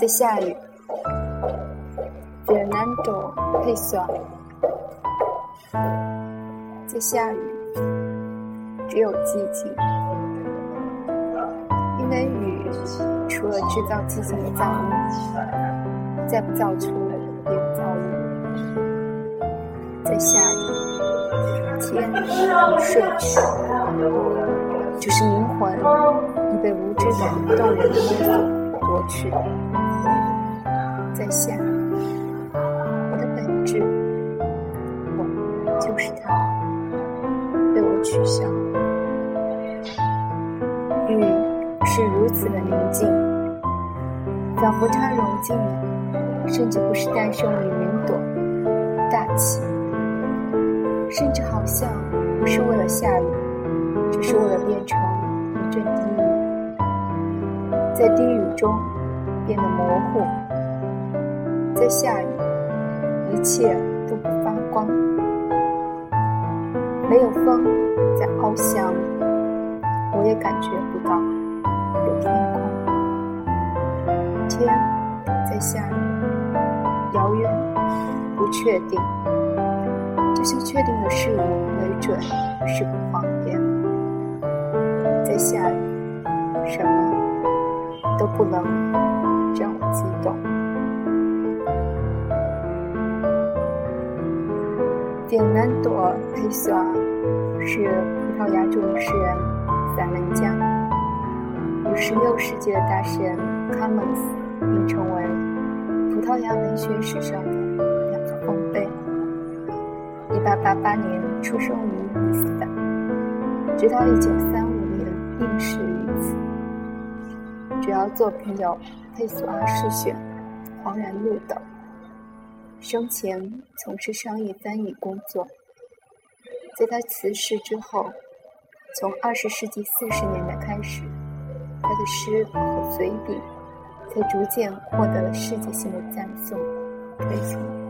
在下雨。Fernando p e s a 在下雨，只有寂静。因为雨除了制造寂静的噪音，再不造出别的噪音。在下雨，天睡去，就是灵魂已被无知的动人的勒索夺去。在下。我的本质，我就是它被我取消。雨是如此的宁静，仿佛它融进了，甚至不是诞生于云朵、大气，甚至好像不是为了下雨，只是为了变成一阵低语，在低语中变得模糊，在下雨，一切都不发光。没有风在翱翔，我也感觉不到有天空。天在下雨，遥远，不确定，这些确定的事物没准是个谎言。在下雨，什么都不能让我激动。点南朵佩索尔是葡萄牙著名诗人、散文家，与16世纪的大诗人卡门斯并称为葡萄牙文学史上的两个丰碑。1888年出生于里斯本，直到1935年病逝于此。主要作品有《佩索阿诗选》《黄然路》等。生前从事商业翻译工作，在他辞世之后，从二十世纪四十年代开始，他的诗和随笔才逐渐获得了世界性的赞颂、推崇。